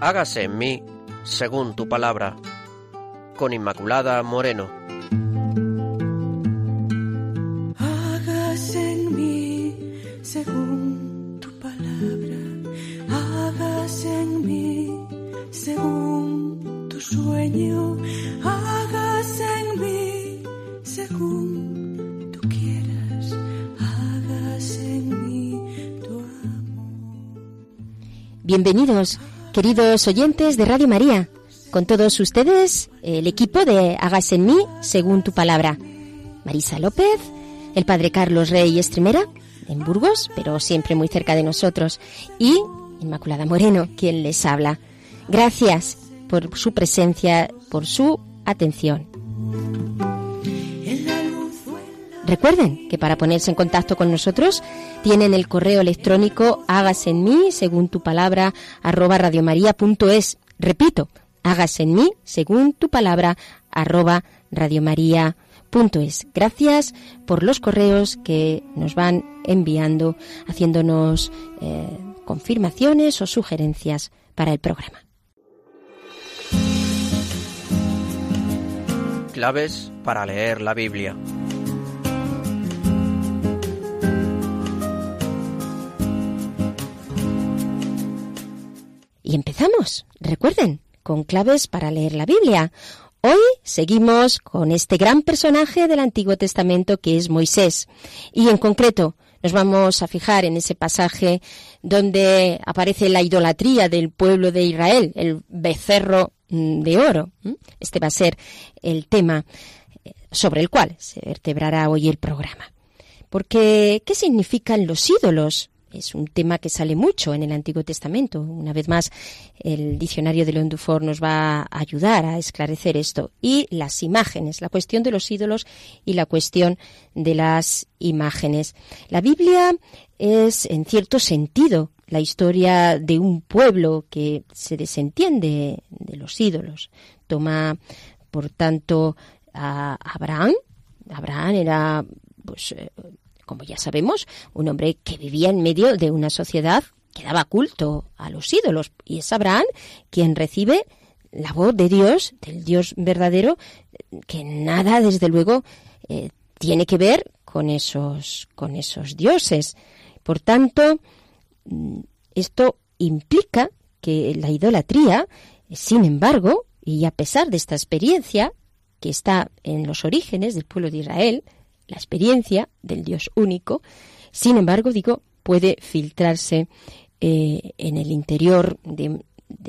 hágase en mí según tu palabra. Con Inmaculada Moreno. Hágase en mí según tu palabra. Hágase en mí según tu sueño. Hágase en mí según tú quieras. Hágase en mí tu amor. Bienvenidos, queridos oyentes de Radio María. Con todos ustedes, el equipo de Hágase en mí según tu palabra. Marisa López, el padre Carlos Rey Estremera, en Burgos, pero siempre muy cerca de nosotros, y Inmaculada Moreno, quien les habla. Gracias por su presencia, por su atención. Recuerden que para ponerse en contacto con nosotros tienen el correo electrónico hágase en mí según tu palabra arroba radiomaria.es. Repito, hágase en mí según tu palabra arroba radiomaria.es. Gracias por los correos que nos van enviando, haciéndonos eh, confirmaciones o sugerencias para el programa. Claves para leer la Biblia. Y empezamos, recuerden, con claves para leer la Biblia. Hoy seguimos con este gran personaje del Antiguo Testamento que es Moisés. Y en concreto nos vamos a fijar en ese pasaje donde aparece la idolatría del pueblo de Israel, el becerro mm, de oro. Este va a ser el tema eh, sobre el cual se vertebrará hoy el programa. Porque, ¿qué significan los ídolos? Es un tema que sale mucho en el Antiguo Testamento. Una vez más, el diccionario de León Dufour nos va a ayudar a esclarecer esto. Y las imágenes, la cuestión de los ídolos y la cuestión de las imágenes. La Biblia es, en cierto sentido, la historia de un pueblo que se desentiende de los ídolos. Toma, por tanto, a Abraham. Abraham era, pues, eh, como ya sabemos, un hombre que vivía en medio de una sociedad que daba culto a los ídolos. Y es Abraham quien recibe la voz de Dios, del Dios verdadero, que nada, desde luego, eh, tiene que ver con esos, con esos dioses. Por tanto, mm, esto implica que la idolatría, sin embargo, y a pesar de esta experiencia que está en los orígenes del pueblo de Israel, la experiencia del Dios único, sin embargo, digo, puede filtrarse eh, en el interior de,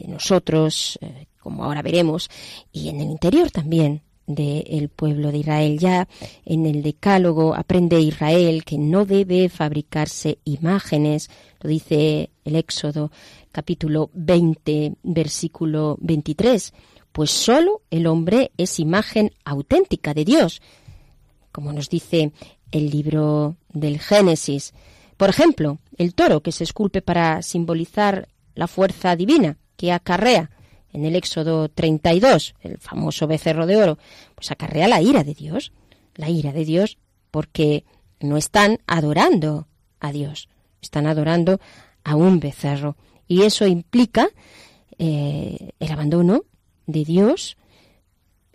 nosotros, eh, como ahora veremos, y en el interior también del pueblo de Israel. Ya en el Decálogo aprende Israel que no debe fabricarse imágenes, lo dice el Éxodo capítulo 20, versículo 23, pues solo el hombre es imagen auténtica de Dios, como nos dice el libro del Génesis. Por ejemplo, el toro que se esculpe para simbolizar la fuerza divina que acarrea en el Éxodo 32, el famoso becerro de oro, pues acarrea la ira de Dios, la ira de Dios, porque no están adorando a Dios, están adorando a un becerro. Y eso implica eh, el abandono de Dios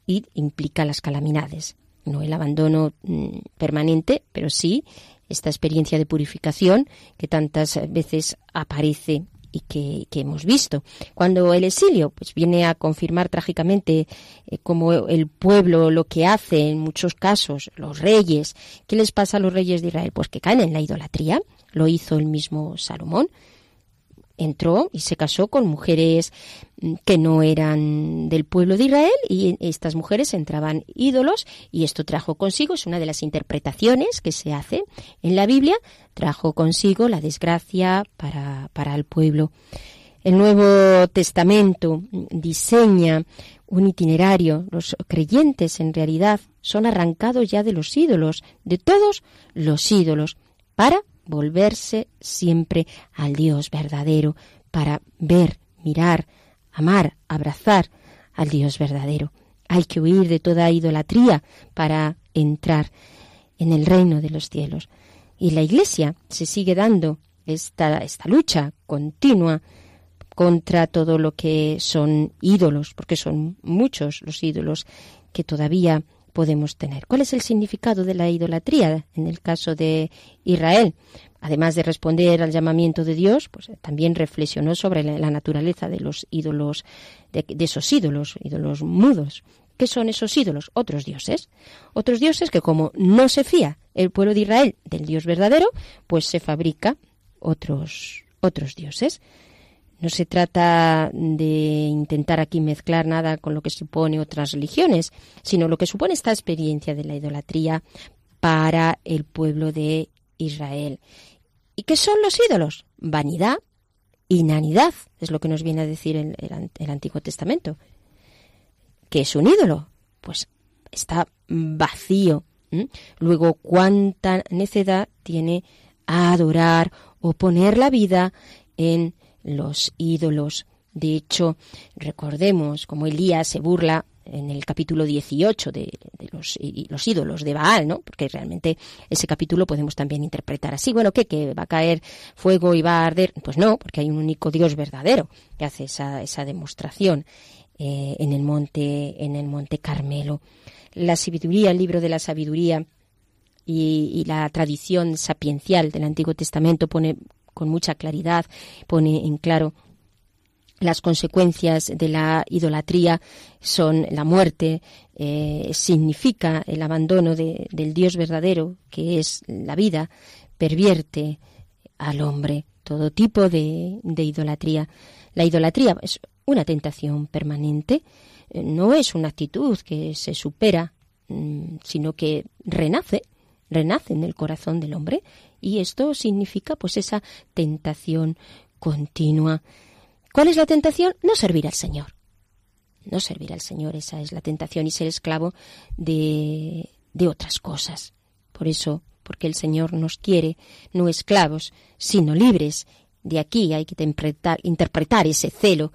y implica las calamidades. No el abandono mm, permanente, pero sí esta experiencia de purificación que tantas veces aparece y que, que, hemos visto. Cuando el exilio pues viene a confirmar trágicamente eh, como el pueblo lo que hace en muchos casos, los reyes, ¿qué les pasa a los reyes de Israel? Pues que caen en la idolatría, lo hizo el mismo Salomón. Entró y se casó con mujeres que no eran del pueblo de Israel y estas mujeres entraban ídolos y esto trajo consigo, es una de las interpretaciones que se hace en la Biblia, trajo consigo la desgracia para, para el pueblo. El Nuevo Testamento diseña un itinerario. Los creyentes en realidad son arrancados ya de los ídolos, de todos los ídolos, para volverse siempre al Dios verdadero, para ver, mirar, amar, abrazar al Dios verdadero. Hay que huir de toda idolatría para entrar en el reino de los cielos. Y la Iglesia se sigue dando esta, esta lucha continua contra todo lo que son ídolos, porque son muchos los ídolos que todavía podemos tener. ¿Cuál es el significado de la idolatría en el caso de Israel? Además de responder al llamamiento de Dios, pues también reflexionó sobre la, naturaleza de los ídolos, de, de esos ídolos, ídolos mudos. ¿Qué son esos ídolos? Otros dioses. Otros dioses que como no se fía el pueblo de Israel del Dios verdadero, pues se fabrica otros, otros dioses. No se trata de intentar aquí mezclar nada con lo que supone otras religiones, sino lo que supone esta experiencia de la idolatría para el pueblo de Israel. ¿Y qué son los ídolos? Vanidad, inanidad, es lo que nos viene a decir el, Antiguo Testamento. ¿Qué es un ídolo? Pues está vacío. Luego, ¿cuánta necedad tiene a adorar o poner la vida en los ídolos. De hecho, recordemos como Elías se burla en el capítulo 18 de, los, los, ídolos de Baal, ¿no? Porque realmente ese capítulo podemos también interpretar así. Bueno, ¿qué? ¿Que va a caer fuego y va a arder? Pues no, porque hay un único Dios verdadero que hace esa, esa demostración eh, en, el monte, en el monte Carmelo. La sabiduría, el libro de la sabiduría y, y la tradición sapiencial del Antiguo Testamento pone con mucha claridad, pone en claro las consecuencias de la idolatría son la muerte, eh, significa el abandono del Dios verdadero, que es la vida, pervierte al hombre todo tipo de, idolatría. La idolatría es una tentación permanente, eh, no es una actitud que se supera, mm, sino que renace, renace en el corazón del hombre y esto significa pues esa tentación continua. ¿Cuál es la tentación? No servir al Señor. No servir al Señor, esa es la tentación y ser esclavo de, de otras cosas. Por eso, porque el Señor nos quiere no esclavos, sino libres. De aquí hay que interpretar, interpretar ese celo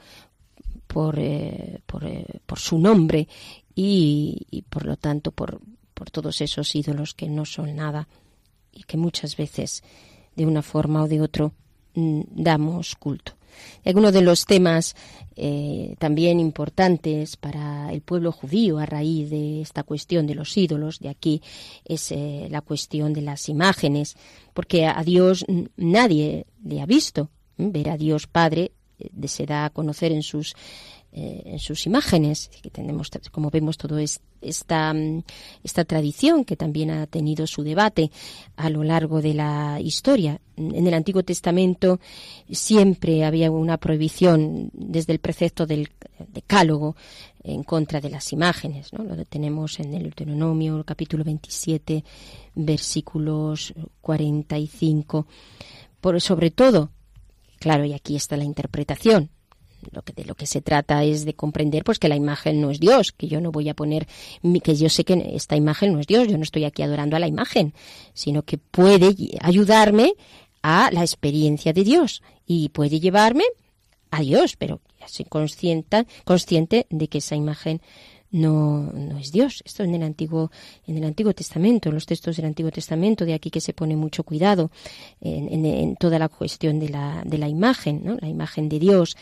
por, eh, por, eh, por su nombre y, y, por lo tanto por, por todos esos ídolos que no son nada y que muchas veces, de una forma o de otro, mm, damos culto. Algunos de los temas eh, también importantes para el pueblo judío a raíz de esta cuestión de los ídolos, de aquí es eh, la cuestión de las imágenes, porque a Dios nadie le ha visto. Ver a Dios Padre eh, se da a conocer en sus eh, en sus imágenes, que tenemos, como vemos, todo esta, mm, esta tradición que también ha tenido su debate a lo largo de la historia. En el Antiguo Testamento siempre había una prohibición desde el precepto del decálogo en contra de las imágenes. ¿no? Lo tenemos en el Deuteronomio, capítulo 27, versículos 45. Por, sobre todo, claro, y aquí está la interpretación, lo que de lo que se trata es de comprender pues que la imagen no es Dios, que yo no voy a poner que yo sé que esta imagen no es Dios, yo no estoy aquí adorando a la imagen, sino que puede ayudarme a la experiencia de Dios y puede llevarme a Dios, pero soy consciente, consciente de que esa imagen no, no es Dios. Esto en el Antiguo, en el Antiguo Testamento, en los textos del Antiguo Testamento, de aquí que se pone mucho cuidado en, en, toda la cuestión de la, de la imagen, ¿no? la imagen de Dios,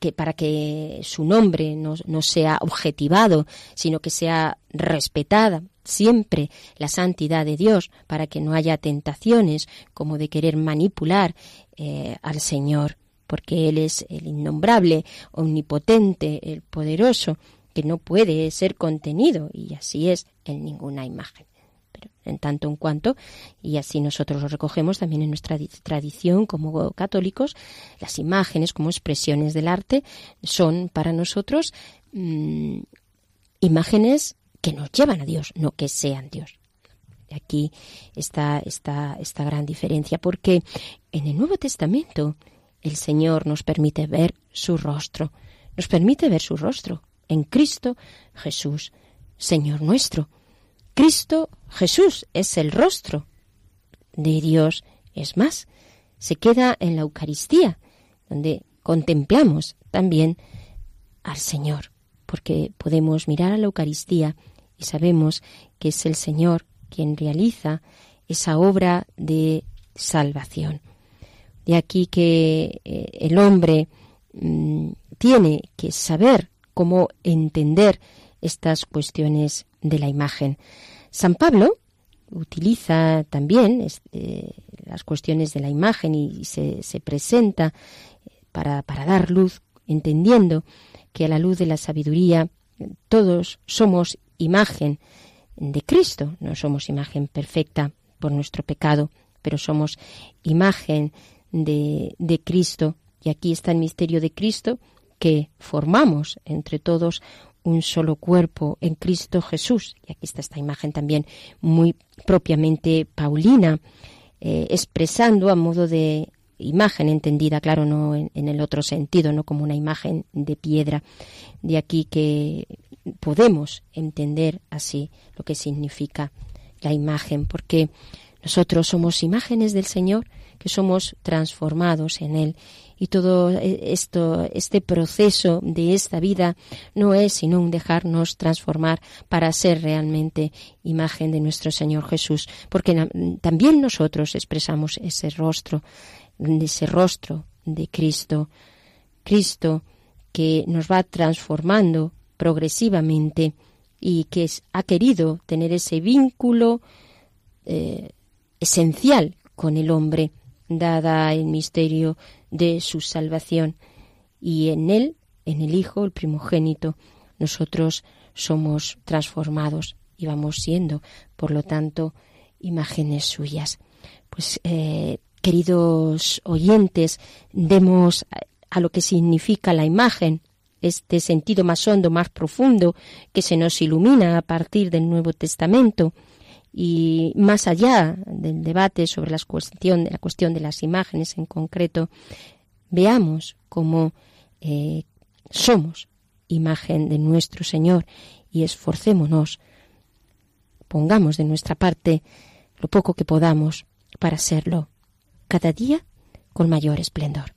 que para que su nombre no, no, sea objetivado, sino que sea respetada siempre la santidad de Dios, para que no haya tentaciones como de querer manipular eh, al Señor, porque Él es el innombrable, omnipotente, el poderoso, que no puede ser contenido, y así es en ninguna imagen en tanto en cuanto, y así nosotros lo recogemos también en nuestra tradición como católicos, las imágenes como expresiones del arte son para nosotros mm, imágenes que nos llevan a Dios, no que sean Dios. Aquí está esta, esta gran diferencia, porque en el Nuevo Testamento el Señor nos permite ver su rostro, nos permite ver su rostro en Cristo Jesús, Señor nuestro. Cristo Jesús es el rostro de Dios. Es más, se queda en la Eucaristía, donde contemplamos también al Señor, porque podemos mirar a la Eucaristía y sabemos que es el Señor quien realiza esa obra de salvación. De aquí que eh, el hombre mm, tiene que saber cómo entender estas cuestiones de la imagen. San Pablo utiliza también este, las cuestiones de la imagen y se, presenta para, para dar luz, entendiendo que a la luz de la sabiduría todos somos imagen de Cristo, no somos imagen perfecta por nuestro pecado, pero somos imagen de Cristo. Y aquí está el misterio de Cristo, que formamos entre todos un solo cuerpo en Cristo Jesús. Y aquí está esta imagen también muy propiamente paulina, eh, expresando a modo de imagen entendida, claro, no en, en, el otro sentido, no como una imagen de piedra. De aquí que podemos entender así lo que significa la imagen, porque nosotros somos imágenes del Señor, que somos transformados en Él. Y todo esto, este proceso de esta vida no es sino un dejarnos transformar para ser realmente imagen de nuestro Señor Jesús, porque también nosotros expresamos ese rostro, ese rostro de Cristo, Cristo que nos va transformando progresivamente y que ha querido tener ese vínculo eh, esencial con el hombre, dada el misterio de su salvación. Y en él, en el Hijo, el primogénito, nosotros somos transformados y vamos siendo, por lo tanto, imágenes suyas. Pues, eh, queridos oyentes, demos a lo que significa la imagen, este sentido más hondo, más profundo, que se nos ilumina a partir del Nuevo Testamento, y más allá del debate sobre la cuestión, la cuestión de las imágenes en concreto, veamos cómo eh, somos imagen de nuestro Señor y esforcémonos, pongamos de nuestra parte lo poco que podamos para serlo cada día con mayor esplendor.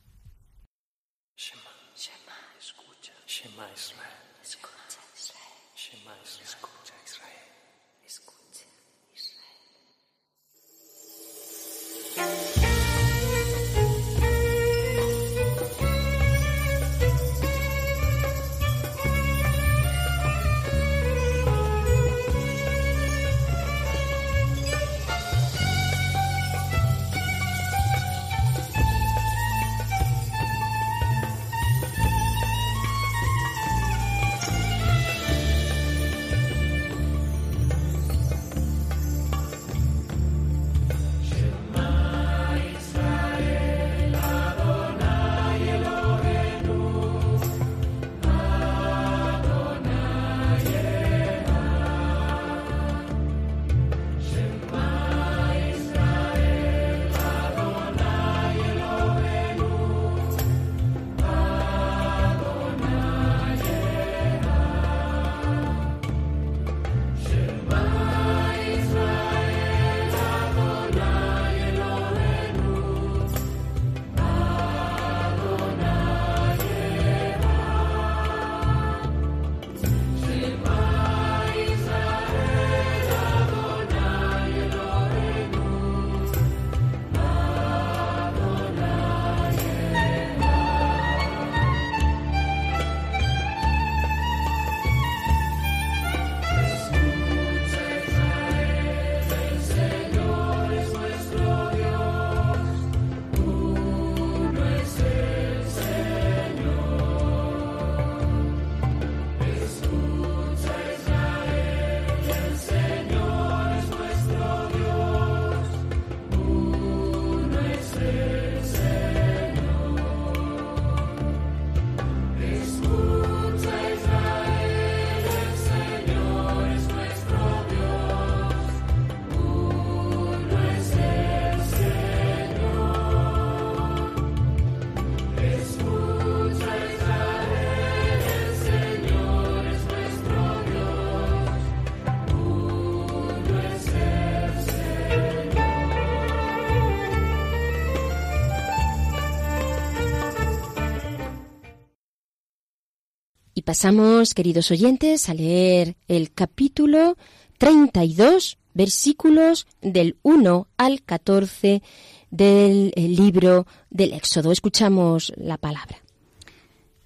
Pasamos, queridos oyentes, a leer el capítulo 32, versículos del 1 al 14 del libro del Éxodo. Escuchamos la palabra.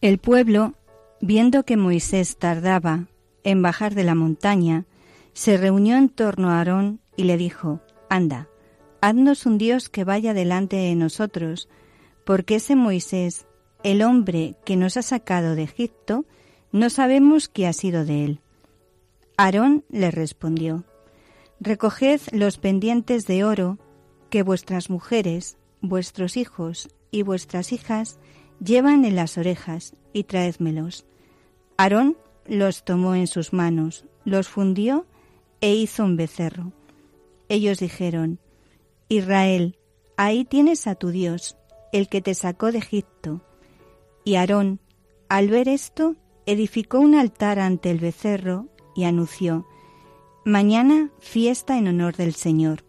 El pueblo, viendo que Moisés tardaba en bajar de la montaña, se reunió en torno a Aarón y le dijo, Anda, haznos un Dios que vaya delante de nosotros, porque ese Moisés, el hombre que nos ha sacado de Egipto, no sabemos qué ha sido de él. Aarón le respondió, Recoged los pendientes de oro que vuestras mujeres, vuestros hijos y vuestras hijas llevan en las orejas y traédmelos. Aarón los tomó en sus manos, los fundió e hizo un becerro. Ellos dijeron, Israel, ahí tienes a tu Dios, el que te sacó de Egipto. Y Aarón, al ver esto, edificó un altar ante el becerro y anunció, Mañana fiesta en honor del Señor.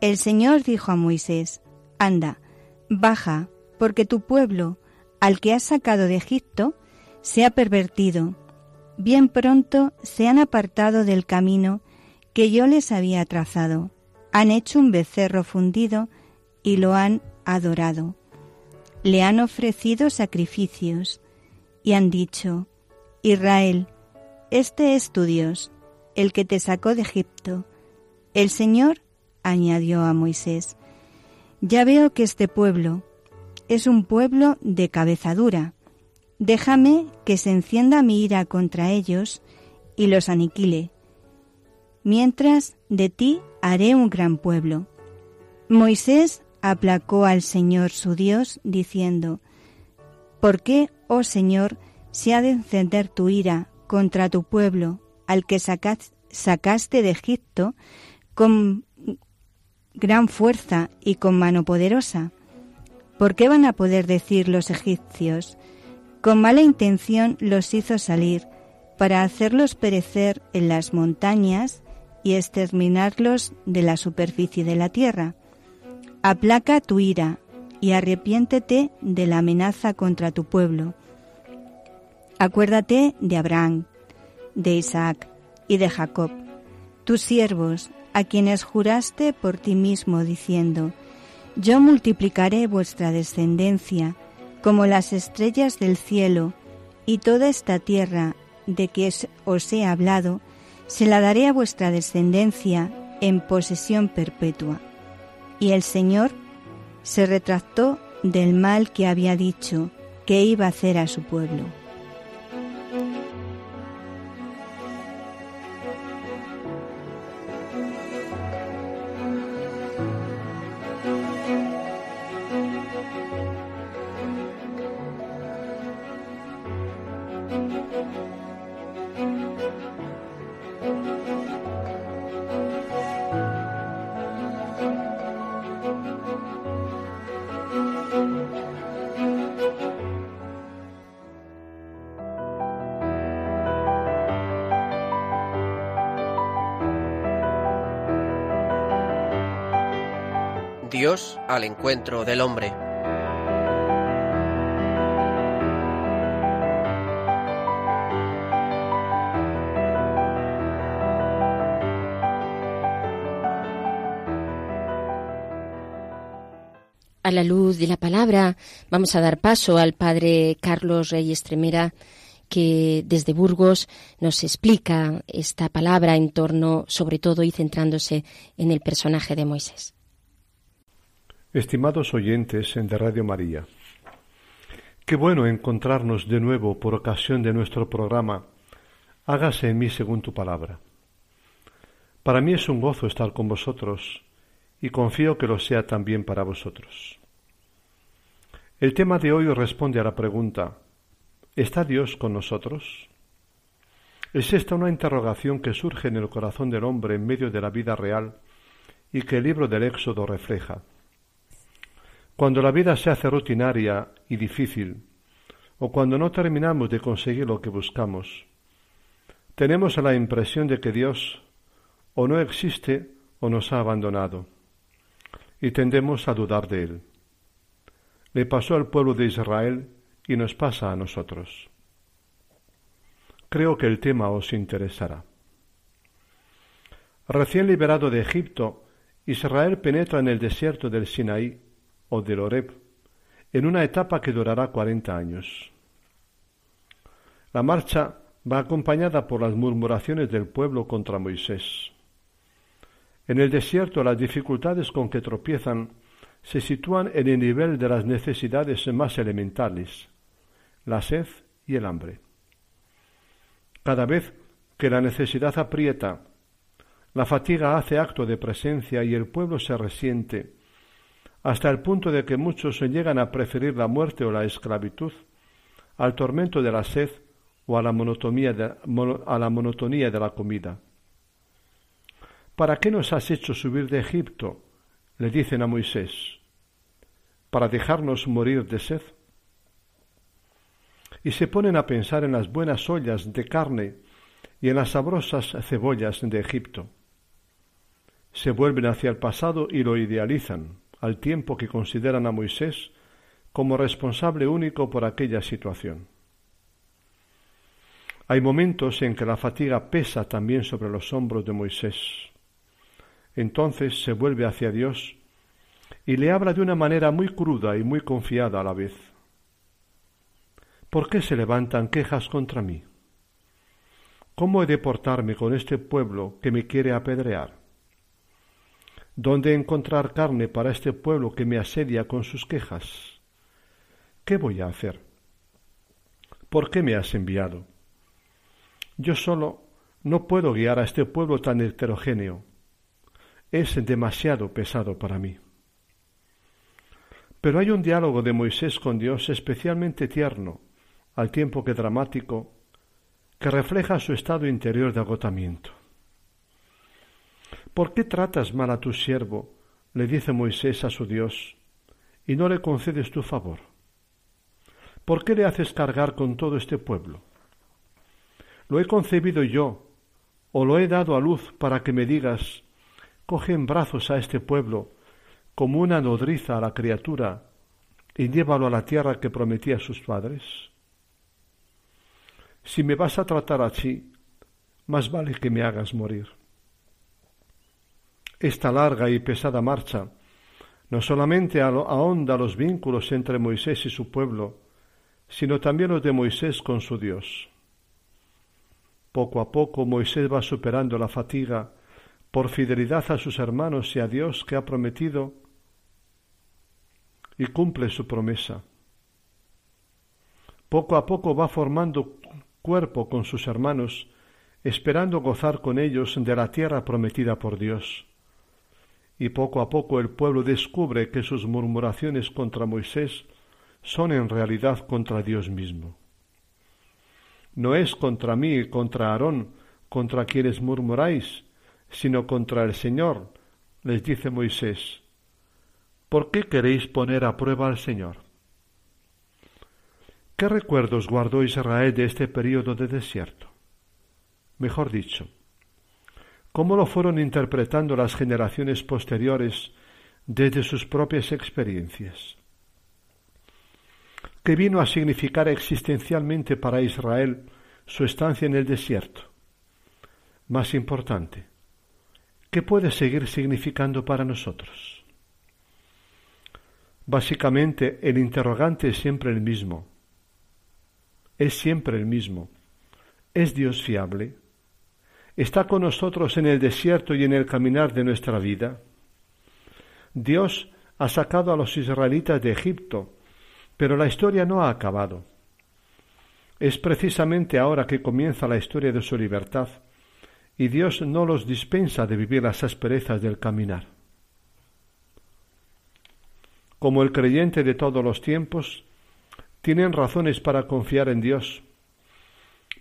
El Señor dijo a Moisés, Anda, baja, porque tu pueblo, al que has sacado de Egipto, se ha pervertido. Bien pronto se han apartado del camino que yo les había trazado. Han hecho un becerro fundido y lo han adorado. Le han ofrecido sacrificios y han dicho, Israel, este es tu Dios, el que te sacó de Egipto. El Señor añadió a Moisés, ya veo que este pueblo es un pueblo de cabeza dura. Déjame que se encienda mi ira contra ellos y los aniquile. Mientras de ti haré un gran pueblo. Moisés aplacó al Señor su Dios, diciendo, ¿Por qué, oh Señor, se ha de encender tu ira contra tu pueblo, al que sacaste de Egipto con gran fuerza y con mano poderosa? ¿Por qué van a poder decir los egipcios? Con mala intención los hizo salir, para hacerlos perecer en las montañas y exterminarlos de la superficie de la tierra. Aplaca tu ira y arrepiéntete de la amenaza contra tu pueblo. Acuérdate de Abraham, de Isaac y de Jacob, tus siervos, a quienes juraste por ti mismo, diciendo, Yo multiplicaré vuestra descendencia como las estrellas del cielo, y toda esta tierra de que os he hablado, se la daré a vuestra descendencia en posesión perpetua. Y el Señor se retractó del mal que había dicho que iba a hacer a su pueblo. Al encuentro del hombre. A la luz de la palabra vamos a dar paso al padre Carlos Reyes Tremera que desde Burgos nos explica esta palabra en torno, sobre todo y centrándose en el personaje de Moisés. Estimados oyentes de Radio María, qué bueno encontrarnos de nuevo por ocasión de nuestro programa Hágase en mí según tu palabra. Para mí es un gozo estar con vosotros y confío que lo sea también para vosotros. El tema de hoy responde a la pregunta ¿Está Dios con nosotros? Es esta una interrogación que surge en el corazón del hombre en medio de la vida real y que el libro del Éxodo refleja. Cuando la vida se hace rutinaria y difícil, o cuando no terminamos de conseguir lo que buscamos, tenemos la impresión de que Dios o no existe o nos ha abandonado, y tendemos a dudar de Él. Le pasó al pueblo de Israel y nos pasa a nosotros. Creo que el tema os interesará. Recién liberado de Egipto, Israel penetra en el desierto del Sinaí o del Oreb, en una etapa que durará cuarenta años. La marcha va acompañada por las murmuraciones del pueblo contra Moisés. En el desierto las dificultades con que tropiezan se sitúan en el nivel de las necesidades más elementales, la sed y el hambre. Cada vez que la necesidad aprieta, la fatiga hace acto de presencia y el pueblo se resiente, hasta el punto de que muchos llegan a preferir la muerte o la esclavitud al tormento de la sed o a la monotonía de, a la, monotonía de la comida. ¿Para qué nos has hecho subir de Egipto? le dicen a Moisés. ¿Para dejarnos morir de sed? Y se ponen a pensar en las buenas ollas de carne y en las sabrosas cebollas de Egipto. Se vuelven hacia el pasado y lo idealizan, al tiempo que consideran a Moisés como responsable único por aquella situación. Hay momentos en que la fatiga pesa también sobre los hombros de Moisés. Entonces se vuelve hacia Dios y le habla de una manera muy cruda y muy confiada a la vez. ¿Por qué se levantan quejas contra mí? ¿Cómo he de portarme con este pueblo que me quiere apedrear? ¿Dónde encontrar carne para este pueblo que me asedia con sus quejas? ¿Qué voy a hacer? ¿Por qué me has enviado? Yo solo no puedo guiar a este pueblo tan heterogéneo. Es demasiado pesado para mí. Pero hay un diálogo de Moisés con Dios especialmente tierno, al tiempo que dramático, que refleja su estado interior de agotamiento. ¿Por qué tratas mal a tu siervo? le dice Moisés a su Dios, y no le concedes tu favor. ¿Por qué le haces cargar con todo este pueblo? ¿Lo he concebido yo, o lo he dado a luz para que me digas, coge en brazos a este pueblo, como una nodriza a la criatura, y llévalo a la tierra que prometí a sus padres? Si me vas a tratar así, más vale que me hagas morir. Esta larga y pesada marcha no solamente ahonda los vínculos entre Moisés y su pueblo, sino también los de Moisés con su Dios. Poco a poco Moisés va superando la fatiga por fidelidad a sus hermanos y a Dios que ha prometido y cumple su promesa. Poco a poco va formando cuerpo con sus hermanos, esperando gozar con ellos de la tierra prometida por Dios y poco a poco el pueblo descubre que sus murmuraciones contra Moisés son en realidad contra Dios mismo. No es contra mí y contra Aarón contra quienes murmuráis, sino contra el Señor, les dice Moisés. ¿Por qué queréis poner a prueba al Señor? ¿Qué recuerdos guardó Israel de este período de desierto? Mejor dicho, cómo lo fueron interpretando las generaciones posteriores desde sus propias experiencias. ¿Qué vino a significar existencialmente para Israel su estancia en el desierto? Más importante, ¿qué puede seguir significando para nosotros? Básicamente, el interrogante es siempre el mismo. Es siempre el mismo. ¿Es Dios fiable? Está con nosotros en el desierto y en el caminar de nuestra vida. Dios ha sacado a los israelitas de Egipto, pero la historia no ha acabado. Es precisamente ahora que comienza la historia de su libertad, y Dios no los dispensa de vivir las asperezas del caminar. Como el creyente de todos los tiempos, tienen razones para confiar en Dios,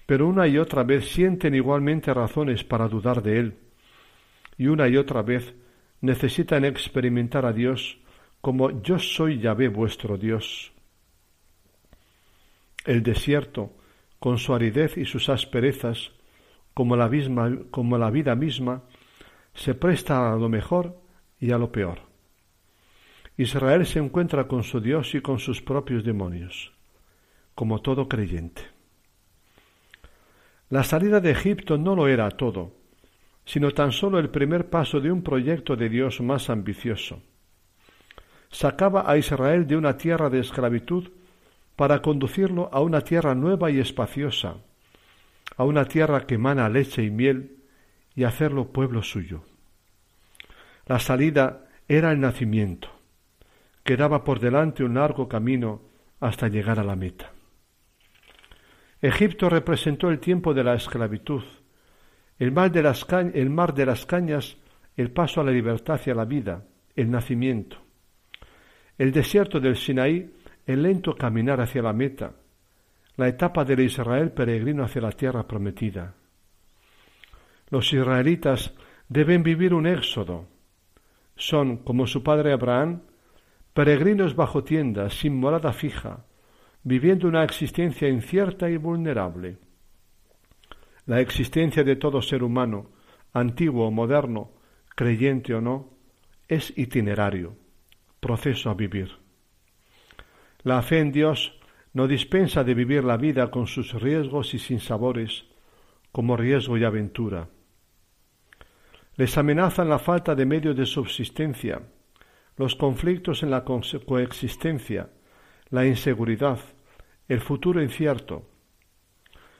pero una y otra vez sienten igualmente razones para dudar de Él, y una y otra vez necesitan experimentar a Dios como yo soy Yahvé vuestro Dios. El desierto, con su aridez y sus asperezas, como la, misma, como la vida misma, se presta a lo mejor y a lo peor. Israel se encuentra con su Dios y con sus propios demonios, como todo creyente. La salida de Egipto no lo era todo, sino tan solo el primer paso de un proyecto de Dios más ambicioso. Sacaba a Israel de una tierra de esclavitud para conducirlo a una tierra nueva y espaciosa, a una tierra que emana leche y miel, y hacerlo pueblo suyo. La salida era el nacimiento. Quedaba por delante un largo camino hasta llegar a la meta. Egipto representó el tiempo de la esclavitud, el mar de las, cañas, el paso a la libertad hacia la vida, el nacimiento. El desierto del Sinaí, el lento caminar hacia la meta, la etapa del Israel peregrino hacia la tierra prometida. Los israelitas deben vivir un éxodo. Son, como su padre Abraham, peregrinos bajo tiendas, sin morada fija, viviendo una existencia incierta y vulnerable. La existencia de todo ser humano, antiguo o moderno, creyente o no, es itinerario, proceso a vivir. La fe en Dios no dispensa de vivir la vida con sus riesgos y sinsabores, como riesgo y aventura. Les amenazan la falta de medios de subsistencia, los conflictos en la coexistencia, la inseguridad, el futuro incierto.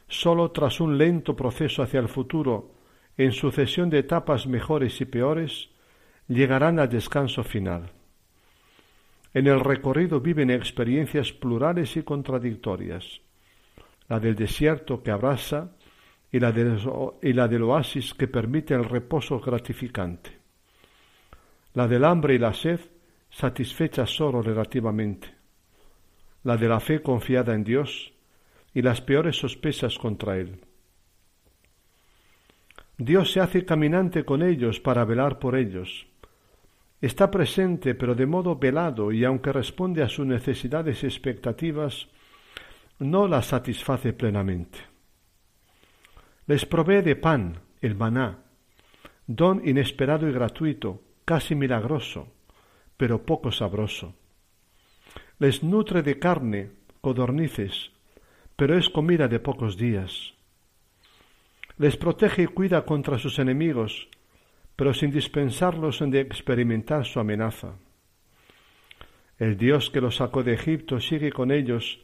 Sólo tras un lento proceso hacia el futuro, en sucesión de etapas mejores y peores, llegarán al descanso final. En el recorrido viven experiencias plurales y contradictorias, la del desierto que abraza y la, del, y la del oasis que permite el reposo gratificante la del hambre y la sed satisfecha solo relativamente, la de la fe confiada en Dios y las peores sospechas contra Él. Dios se hace caminante con ellos para velar por ellos. Está presente pero de modo velado y aunque responde a sus necesidades y expectativas, no las satisface plenamente. Les provee de pan, el maná, don inesperado y gratuito, casi milagroso, pero poco sabroso. Les nutre de carne, codornices, pero es comida de pocos días. Les protege y cuida contra sus enemigos, pero sin dispensarlos de experimentar su amenaza. El Dios que los sacó de Egipto sigue con ellos,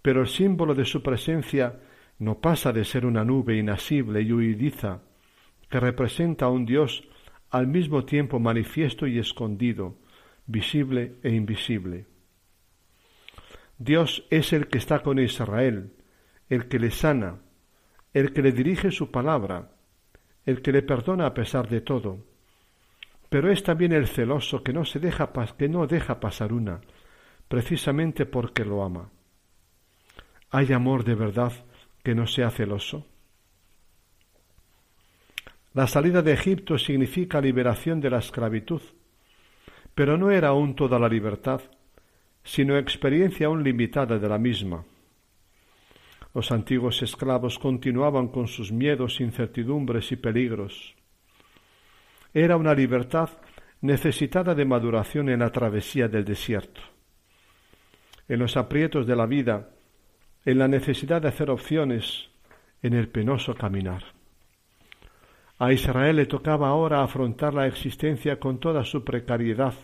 pero el símbolo de su presencia no pasa de ser una nube inasible y huidiza que representa a un Dios al mismo tiempo manifiesto y escondido, visible e invisible. Dios es el que está con Israel, el que le sana, el que le dirige su palabra, el que le perdona a pesar de todo. Pero es también el celoso que no se deja que no deja pasar una, precisamente porque lo ama. ¿Hay amor de verdad que no sea celoso? La salida de Egipto significa liberación de la esclavitud, pero no era aún toda la libertad, sino experiencia aún limitada de la misma. Los antiguos esclavos continuaban con sus miedos, incertidumbres y peligros. Era una libertad necesitada de maduración en la travesía del desierto. En los aprietos de la vida, en la necesidad de hacer opciones, en el penoso caminar. A Israel le tocaba ahora afrontar la existencia con toda su precariedad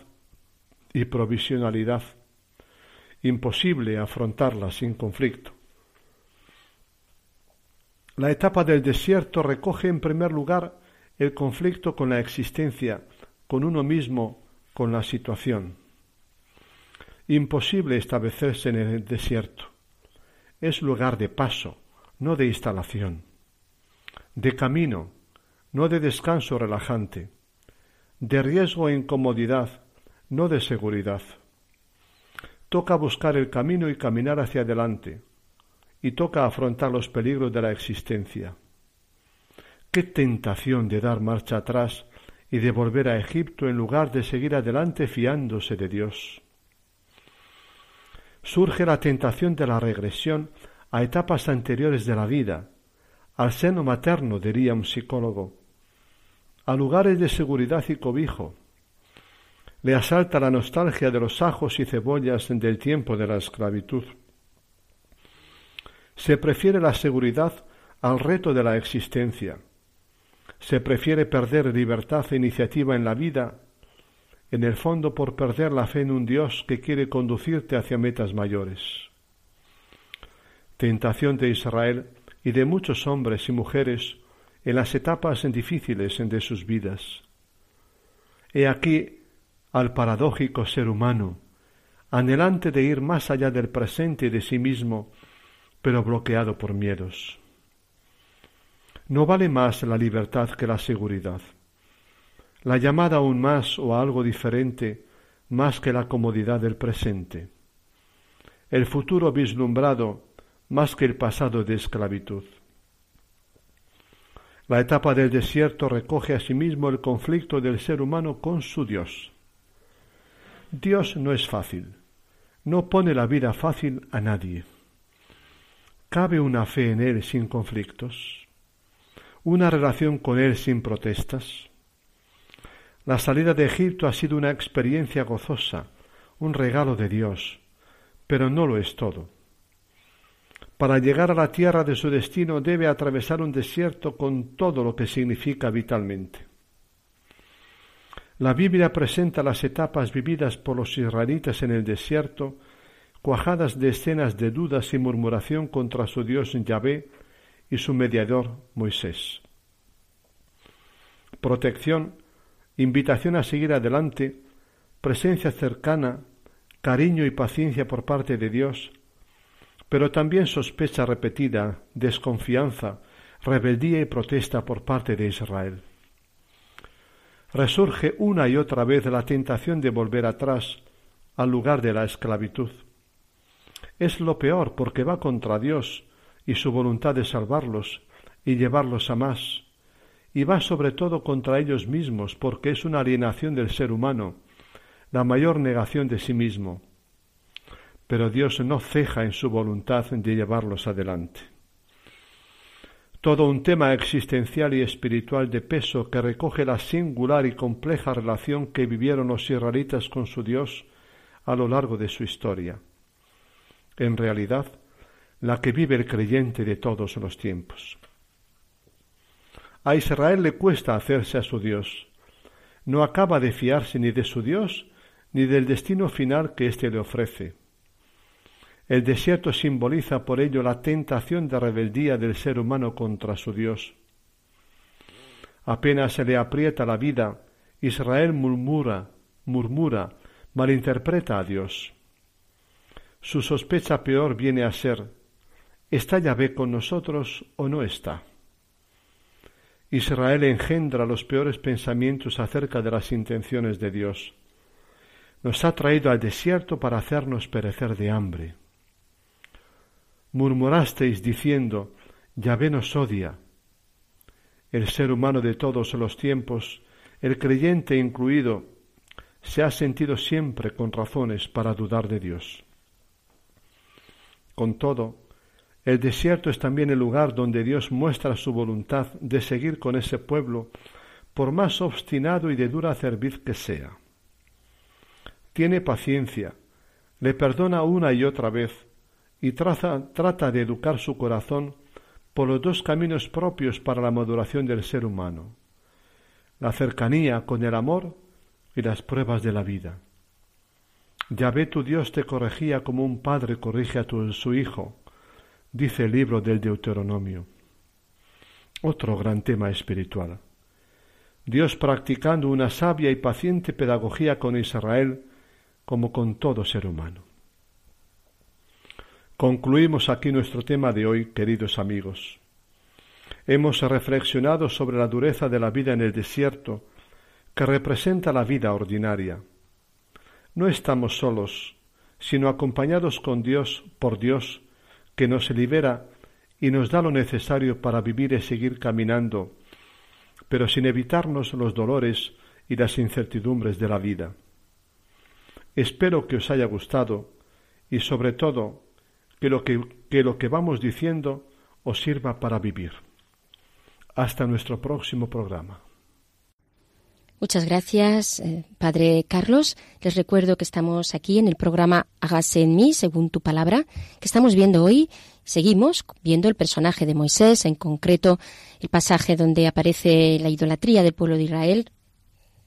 y provisionalidad. Imposible afrontarla sin conflicto. La etapa del desierto recoge en primer lugar el conflicto con la existencia, con uno mismo, con la situación. Imposible establecerse en el desierto. Es lugar de paso, no de instalación, de camino, no de descanso relajante, de riesgo e incomodidad, no de seguridad. Toca buscar el camino y caminar hacia adelante, y toca afrontar los peligros de la existencia. Qué tentación de dar marcha atrás y de volver a Egipto en lugar de seguir adelante fiándose de Dios. Surge la tentación de la regresión a etapas anteriores de la vida, al seno materno, diría un psicólogo, a lugares de seguridad y cobijo. Le asalta la nostalgia de los ajos y cebollas del tiempo de la esclavitud. Se prefiere la seguridad al reto de la existencia. Se prefiere perder libertad e iniciativa en la vida, en el fondo por perder la fe en un Dios que quiere conducirte hacia metas mayores. tentación de Israel y de muchos hombres y mujeres en las etapas difíciles de sus vidas. He aquí al paradójico ser humano, anhelante de ir más allá del presente y de sí mismo, pero bloqueado por miedos. No vale más la libertad que la seguridad. La llamada aún más o algo diferente más que la comodidad del presente. El futuro vislumbrado más que el pasado de esclavitud. La etapa del desierto recoge asimismo el conflicto del ser humano con su Dios. Dios no es fácil, no pone la vida fácil a nadie. ¿Cabe una fe en Él sin conflictos? ¿Una relación con Él sin protestas? La salida de Egipto ha sido una experiencia gozosa, un regalo de Dios, pero no lo es todo. Para llegar a la tierra de su destino debe atravesar un desierto con todo lo que significa vitalmente. La Biblia presenta las etapas vividas por los israelitas en el desierto, cuajadas de escenas de dudas y murmuración contra su Dios Yahvé y su mediador Moisés. Protección, invitación a seguir adelante, presencia cercana, cariño y paciencia por parte de Dios, pero también sospecha repetida, desconfianza, rebeldía y protesta por parte de Israel resurge una y otra vez la tentación de volver atrás al lugar de la esclavitud. Es lo peor porque va contra Dios y su voluntad de salvarlos y llevarlos a más, y va sobre todo contra ellos mismos porque es una alienación del ser humano, la mayor negación de sí mismo. Pero Dios no ceja en su voluntad de llevarlos adelante todo un tema existencial y espiritual de peso que recoge la singular y compleja relación que vivieron los israelitas con su Dios a lo largo de su historia. En realidad, la que vive el creyente de todos los tiempos. A Israel le cuesta hacerse a su Dios. No acaba de fiarse ni de su Dios ni del destino final que éste le ofrece. El desierto simboliza por ello la tentación de rebeldía del ser humano contra su Dios. Apenas se le aprieta la vida, Israel murmura, murmura, malinterpreta a Dios. Su sospecha peor viene a ser ¿Está Yahvé con nosotros o no está? Israel engendra los peores pensamientos acerca de las intenciones de Dios. Nos ha traído al desierto para hacernos perecer de hambre murmurasteis diciendo, Yahvé nos odia. El ser humano de todos los tiempos, el creyente incluido, se ha sentido siempre con razones para dudar de Dios. Con todo, el desierto es también el lugar donde Dios muestra su voluntad de seguir con ese pueblo, por más obstinado y de dura cerviz que sea. Tiene paciencia, le perdona una y otra vez, y trata de educar su corazón por los dos caminos propios para la maduración del ser humano, la cercanía con el amor y las pruebas de la vida. Yahvé tu Dios te corregía como un padre corrige a su hijo, dice el libro del Deuteronomio. Otro gran tema espiritual. Dios practicando una sabia y paciente pedagogía con Israel como con todo ser humano. Concluimos aquí nuestro tema de hoy, queridos amigos. Hemos reflexionado sobre la dureza de la vida en el desierto, que representa la vida ordinaria. No estamos solos, sino acompañados con Dios, por Dios, que nos libera y nos da lo necesario para vivir y seguir caminando, pero sin evitarnos los dolores y las incertidumbres de la vida. Espero que os haya gustado y sobre todo que lo que, lo que vamos diciendo os sirva para vivir. Hasta nuestro próximo programa. Muchas gracias, eh, Padre Carlos. Les recuerdo que estamos aquí en el programa Hágase en mí, según tu palabra, que estamos viendo hoy. Seguimos viendo el personaje de Moisés, en concreto el pasaje donde aparece la idolatría del pueblo de Israel,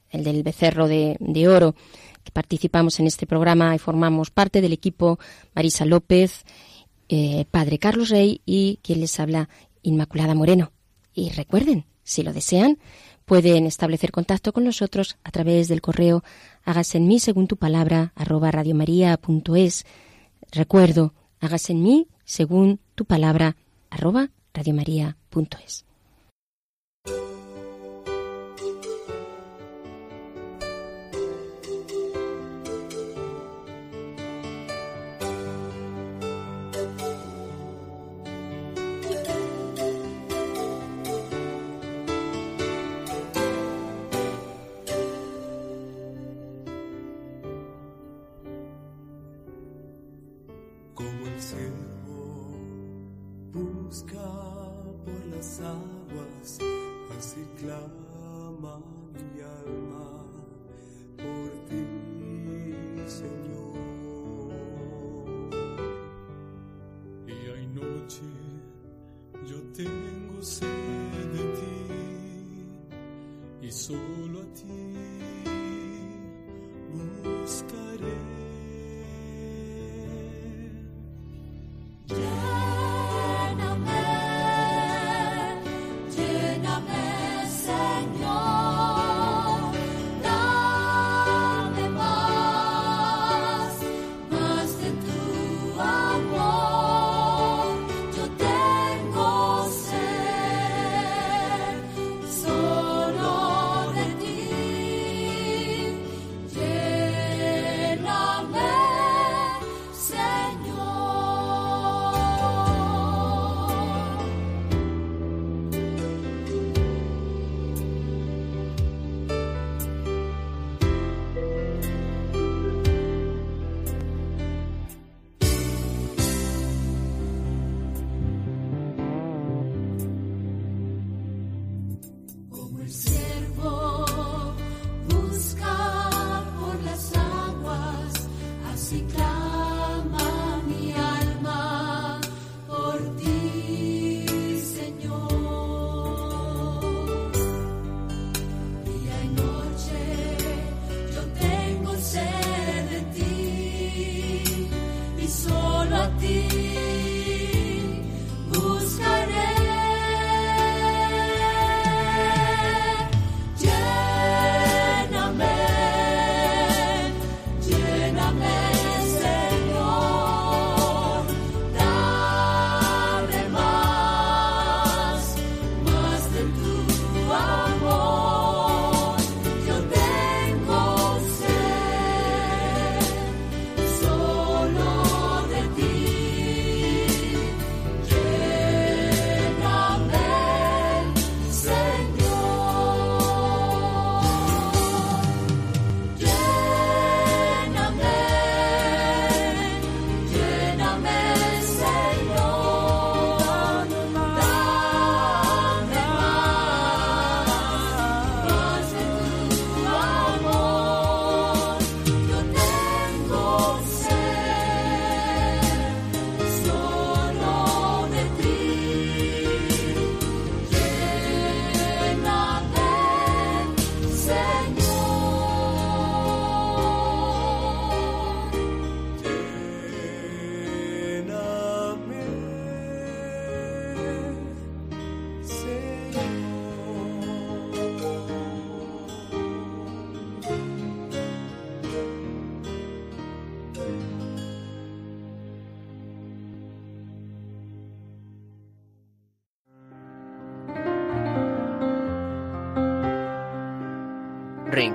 el del becerro de, de oro que participamos en este programa y formamos parte del equipo Marisa López, eh, Padre Carlos Rey y quien les habla, Inmaculada Moreno. Y recuerden, si lo desean, pueden establecer contacto con nosotros a través del correo hágase en mí según tu palabra arroba radiomaria.es. Recuerdo, hágase en mí según tu palabra arroba radiomaria.es.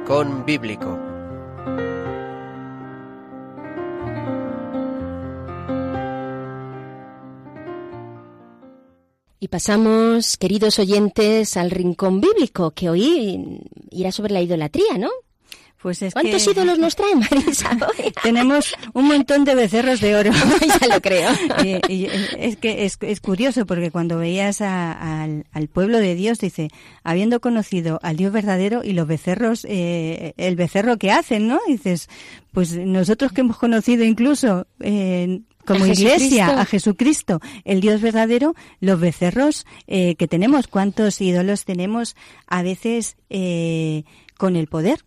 Rincón Bíblico. Y pasamos, queridos oyentes, al rincón bíblico, que hoy irá sobre la idolatría, ¿no? Pues es ¿Cuántos que ídolos nos trae Marisa tenemos un montón de becerros de oro. ya lo creo. Y- y es que es, es curioso porque cuando veías a- al, al pueblo de Dios, dice, habiendo conocido al Dios verdadero y los becerros, eh, el becerro que hacen, ¿no? Dices, pues nosotros que hemos conocido incluso eh, como A iglesia Jesucristo. a Jesucristo, el Dios verdadero, los becerros eh, que tenemos, cuántos ídolos tenemos a veces eh, con el poder.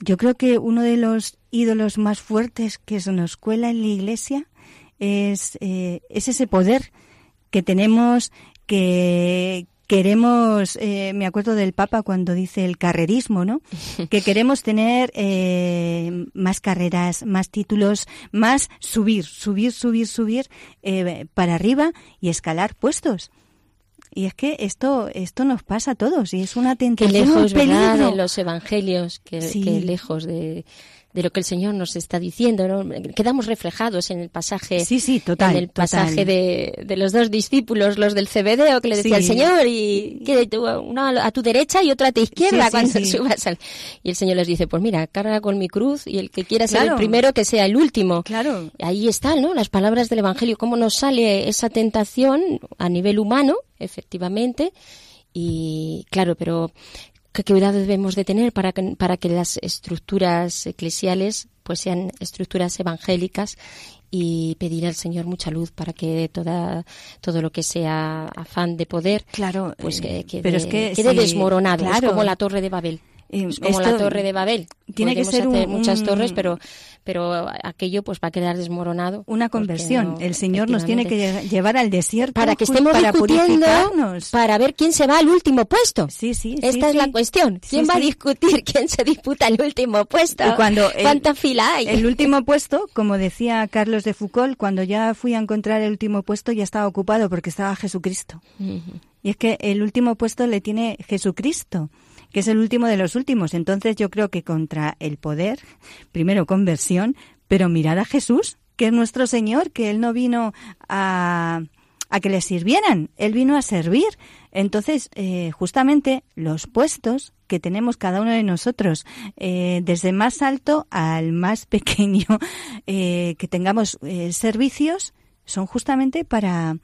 Yo creo que uno de los ídolos más fuertes que se nos cuela en la iglesia es, eh, es ese poder que tenemos que queremos, eh, me acuerdo del Papa cuando dice el carrerismo, ¿no? Que queremos tener eh, más carreras, más títulos, más subir, subir, subir, subir eh, para arriba y escalar puestos. Y es que esto esto nos pasa a todos y es una Que tentación, lejos, un ¿verdad? peligro. De los evangelios, que, Sí. que lejos de, de lo que el Señor nos está diciendo, ¿no? Quedamos reflejados en el pasaje, Sí, sí, total, en el pasaje de, de los dos discípulos, los del CBD, que le decía Sí. el Señor, y que tú, uno a tu derecha y otro a tu izquierda Sí, sí, cuando sí. subas al... Y el Señor les dice, pues mira, carga con mi cruz y el que quiera ser el primero, que sea el último. Claro. Ahí están, ¿no? Las palabras del Evangelio, cómo nos sale esa tentación a nivel humano, efectivamente, y claro, pero qué cuidado debemos de tener para que, para que las estructuras eclesiales pues sean estructuras evangélicas y pedir al Señor mucha luz para que toda todo lo que sea afán de poder Claro, pues eh, que quede, pero es que quede sí, desmoronado. Es como la torre de Babel es como la torre de Babel tiene que ser un- muchas torres pero pero aquello pues va a quedar desmoronado Una conversión. no- el Señor nos tiene que llevar al desierto para que estemos para discutiendo para ver quién se va al último puesto. Sí, sí, Esta sí, es sí. la cuestión. Sí, ¿Quién va a discutir quién se disputa el último puesto? Y cuando el- ¿Cuánta fila hay? El último puesto, como decía Carlos de Foucault, cuando ya fui a encontrar el último puesto ya estaba ocupado porque estaba Jesucristo. Y es que el último puesto le tiene Jesucristo, que es el último de los últimos. Entonces yo creo que contra el poder, primero conversión, pero mirad a Jesús, que es nuestro Señor, que Él no vino a, a que le sirvieran, Él vino a servir. Entonces, eh, justamente los puestos que tenemos cada uno de nosotros, eh, desde más alto al más pequeño, eh, que tengamos servicios, son justamente para,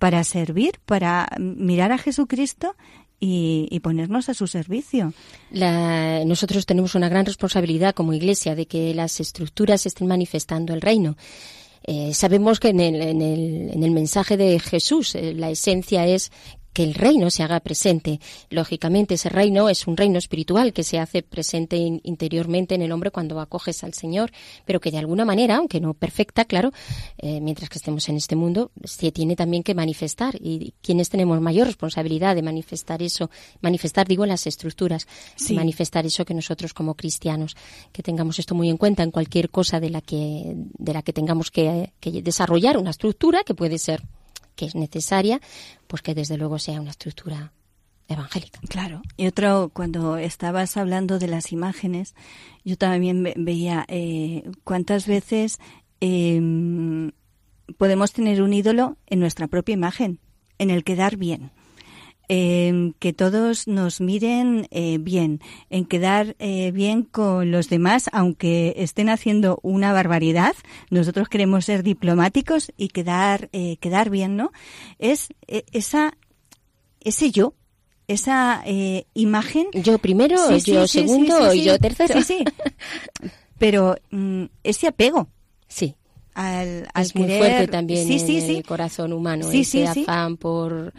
para servir, para mirar a Jesucristo y, y ponernos a su servicio. La- nosotros tenemos una gran responsabilidad como Iglesia de que las estructuras estén manifestando el reino. Eh, sabemos que en el, en, el, en el mensaje de Jesús eh, la esencia es que el reino se haga presente. Lógicamente, ese reino es un reino espiritual que se hace presente in- interiormente en el hombre cuando acoges al Señor, pero que de alguna manera, aunque no perfecta, claro, eh, mientras que estemos en este mundo, se tiene también que manifestar. Y quienes tenemos mayor responsabilidad de manifestar eso, manifestar, digo, las estructuras, Sí. manifestar eso que nosotros como cristianos, que tengamos esto muy en cuenta en cualquier cosa de la que, de la que tengamos que, que desarrollar una estructura que puede ser que es necesaria, pues que desde luego sea una estructura evangélica. Claro. Y otro, cuando estabas hablando de las imágenes, yo también ve- veía eh, cuántas veces eh, podemos tener un ídolo en nuestra propia imagen, en el quedar bien. En que todos nos miren eh, bien, en quedar eh, bien con los demás, aunque estén haciendo una barbaridad, nosotros queremos ser diplomáticos y quedar, eh, quedar bien, ¿no? Es eh, esa, ese yo, esa eh, imagen. Yo primero, Sí, sí, yo sí, segundo yo tercero. Sí, sí. Pero mm, ese apego Sí, al, al es muy fuerte también sí, en el corazón humano Sí, ese sí, sí. afán por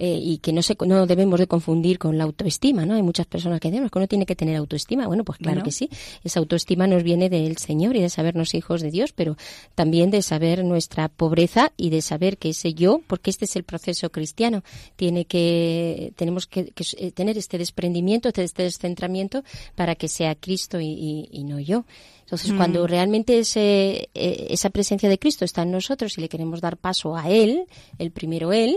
eh, y que no se no debemos de confundir con la autoestima, ¿no? Hay muchas personas que dicen que uno tiene que tener autoestima. Bueno, pues claro Bueno. que sí. Esa autoestima nos viene del Señor y de sabernos hijos de Dios, pero también de saber nuestra pobreza y de saber que ese yo, porque este es el proceso cristiano, tiene que tenemos que, que, eh, tener este desprendimiento, este descentramiento para que sea Cristo y, y- y no yo. Entonces, cuando realmente ese, eh, esa presencia de Cristo está en nosotros y le queremos dar paso a Él, el primero Él,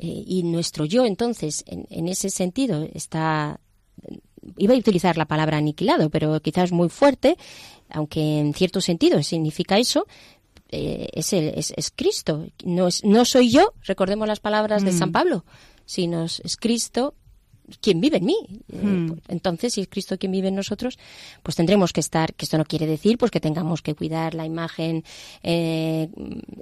eh, y nuestro yo, entonces, en, en ese sentido, está. Iba a utilizar la palabra aniquilado, pero quizás muy fuerte, aunque en cierto sentido significa eso. eh, es, el- es, es Cristo, no, es, no soy yo, recordemos las palabras de San Pablo, sino es es Cristo quien vive en mí. Eh, Hmm. Entonces, si es Cristo quien vive en nosotros, pues tendremos que estar, que esto no quiere decir pues que tengamos que cuidar la imagen eh,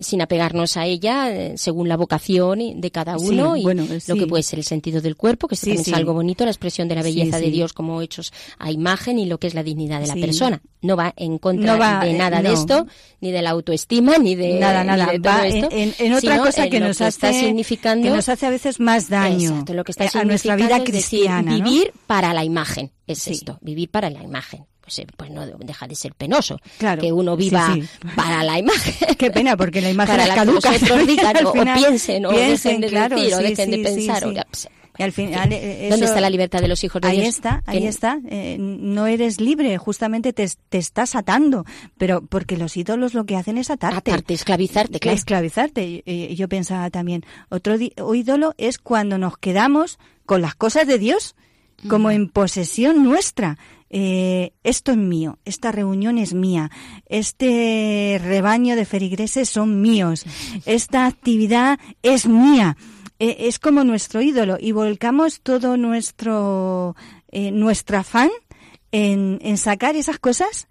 sin apegarnos a ella eh, según la vocación de cada Sí, uno y bueno, lo que puede ser el sentido del cuerpo, que Sí, también es algo bonito, la expresión de la belleza de. Dios como hechos a imagen y lo que es la dignidad de la persona. No va en contra No va, de eh, nada de esto, ni de la autoestima, ni de nada, ni nada. de todo Va esto, en, en otra cosa que nos está hace significando que nos hace a veces más daño Exacto, lo que está a nuestra vida significando decir, cristiana. ¿no? vivir para la imagen, es Sí. esto, vivir para la imagen. pues, eh, pues no deja de ser penoso Claro, que uno viva sí. para la imagen. Qué pena, porque la imagen para la caduca. digan o, final piensen o piensen, dejen de claro, decir o dejen de pensar. o pues, Y al final, eh, ¿Dónde está la libertad de los hijos de ahí Dios? está, ahí está. Eh, no eres libre, justamente te, te estás atando, pero porque los ídolos lo que hacen es atarte. Atarte, esclavizarte, claro. Esclavizarte. Eh, Yo pensaba también, otro ídolo es cuando nos quedamos con las cosas de Dios como en posesión nuestra. Eh, esto es mío, esta reunión es mía, este rebaño de feligreses son míos, esta actividad es mía. Eh, es como nuestro ídolo y volcamos todo nuestro eh, nuestro afán en, en sacar esas cosas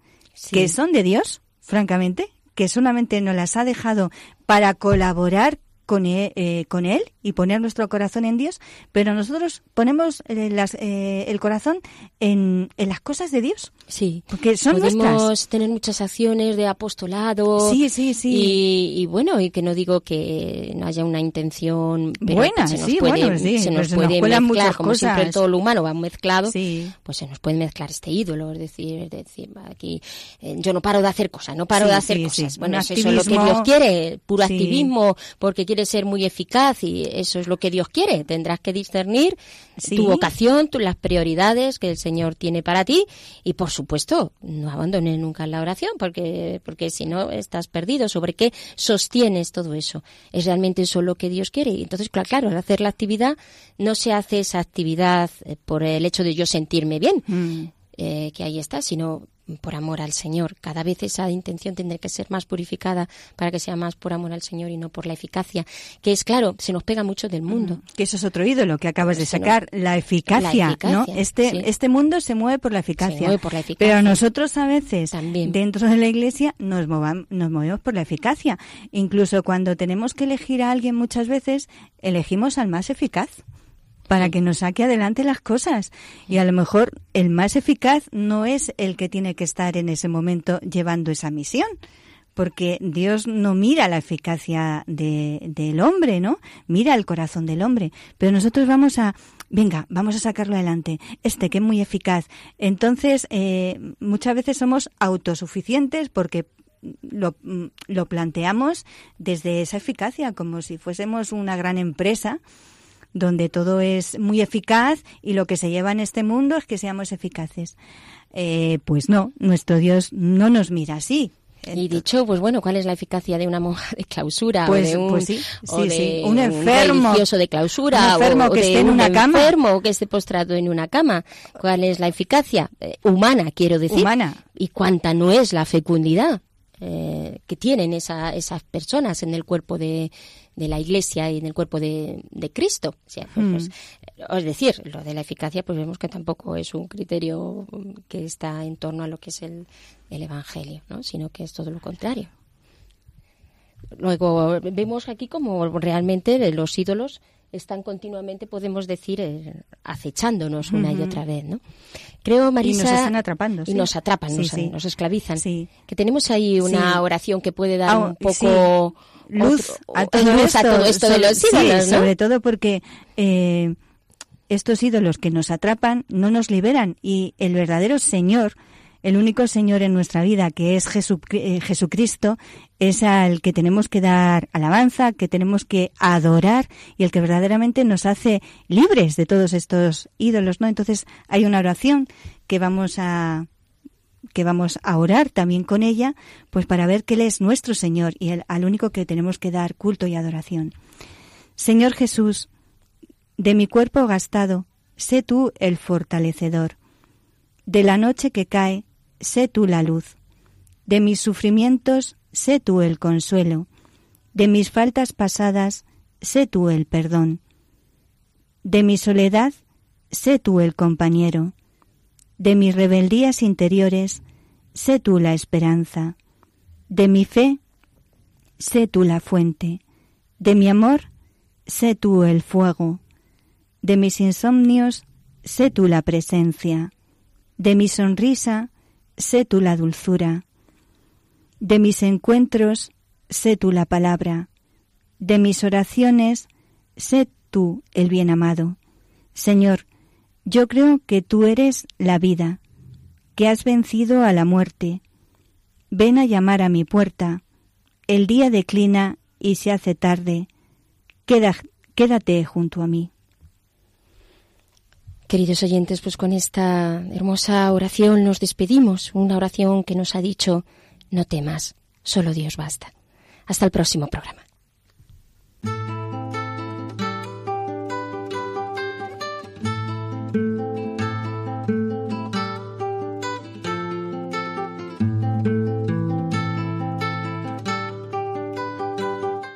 que son de Dios, francamente, que solamente nos las ha dejado para colaborar con él, eh, con él y poner nuestro corazón en Dios, pero nosotros ponemos eh, las- eh, el corazón en, en las cosas de Dios, Sí, porque son podemos nuestras. tener muchas acciones de apostolado. Sí, sí, sí. Y, y bueno, y que no digo que no haya una intención pero Buena, se nos sí, puede, bueno, sí, se pues nos se nos puede mezclar, muchas como siempre cosas. todo lo humano va mezclado, Sí. pues se nos puede mezclar este ídolo, es decir, es decir, aquí eh, yo no paro de hacer cosas, no paro de hacer cosas. Bueno, eso es lo que Dios quiere, puro activismo, porque quiere ser muy eficaz y eso es lo que Dios quiere. Tendrás que discernir Sí. tu vocación, tu- las prioridades que el Señor tiene para ti y por supuesto no abandones nunca la oración porque porque si no estás perdido sobre qué sostienes todo eso es realmente eso lo que Dios quiere y entonces cla- claro al hacer la actividad no se hace esa actividad eh, por el hecho de yo sentirme bien Mm. eh, que ahí está, sino por amor al Señor. Cada vez esa intención tendrá que ser más purificada para que sea más por amor al Señor y no por la eficacia, que es claro, se nos pega mucho del mundo. Que eso es otro ídolo que acabas de no. sacar, la eficacia, La eficacia, ¿no? Este, sí. este mundo se mueve por la eficacia. mueve por la eficacia. Pero nosotros a veces, También. dentro de la iglesia, nos, movam- nos movemos por la eficacia. Incluso cuando tenemos que elegir a alguien muchas veces, elegimos al más eficaz para que nos saque adelante las cosas. Y a lo mejor el más eficaz no es el que tiene que estar en ese momento llevando esa misión. Porque Dios no mira la eficacia de- del hombre, ¿no? Mira el corazón del hombre. Pero nosotros vamos a, venga, vamos a sacarlo adelante. Este que es muy eficaz. Entonces, eh, muchas veces somos autosuficientes porque lo, lo planteamos desde esa eficacia, como si fuésemos una gran empresa donde todo es muy eficaz y lo que se lleva en este mundo es que seamos eficaces. Eh, pues no, nuestro Dios no nos mira así. Y dicho, pues bueno, ¿cuál es la eficacia de una monja de clausura Pues- o de un, pues sí, o sí, de sí. Un enfermo- religioso de clausura un enfermo o, o que de esté en un una cama? enfermo que esté postrado en una cama? ¿Cuál es la eficacia Eh, humana, quiero decir? Humana. Y cuánta no es la fecundidad eh, que tienen esa- esas personas en el cuerpo de, de la Iglesia y en el cuerpo de, de Cristo. O sea, pues, Mm. pues, es decir, lo de la eficacia, pues vemos que tampoco es un criterio que está en torno a lo que es el, el Evangelio, ¿no? sino que es todo lo contrario. Luego vemos aquí como realmente los ídolos están continuamente, podemos decir, eh, acechándonos una y otra vez, ¿no? Creo, Marisa... Y nos están atrapando, Y nos atrapan, Sí, nos, sí. nos esclavizan. Que tenemos ahí una oración que puede dar Ah, un poco... luz otro- a todo luz esto, a todo esto de sobre- los ídolos, sí, ¿no? sobre todo porque eh, estos ídolos que nos atrapan no nos liberan y el verdadero Señor, el único Señor en nuestra vida que es eh, Jesucristo, es al que tenemos que dar alabanza, que tenemos que adorar y el que verdaderamente nos hace libres de todos estos ídolos, ¿no? Entonces hay una oración que vamos a que vamos a orar también con ella, pues para ver que Él es nuestro Señor y el, al único que tenemos que dar culto y adoración. Señor Jesús, de mi cuerpo gastado, sé tú el fortalecedor. De la noche que cae, sé tú la luz. De mis sufrimientos, sé tú el consuelo. De mis faltas pasadas, sé tú el perdón. De mi soledad, sé tú el compañero. De mis rebeldías interiores, sé tú la esperanza. De mi fe, sé tú la fuente. De mi amor, sé tú el fuego. De mis insomnios, sé tú la presencia. De mi sonrisa, sé tú la dulzura. De mis encuentros, sé tú la palabra. De mis oraciones, sé tú el bien amado. Señor, yo creo que tú eres la vida. que has vencido a la muerte. Ven a llamar a mi puerta. El día declina y se hace tarde. quédate junto a mí. Queridos oyentes, pues con esta hermosa oración nos despedimos, una oración que nos ha dicho, no temas, solo Dios basta. Hasta el próximo programa.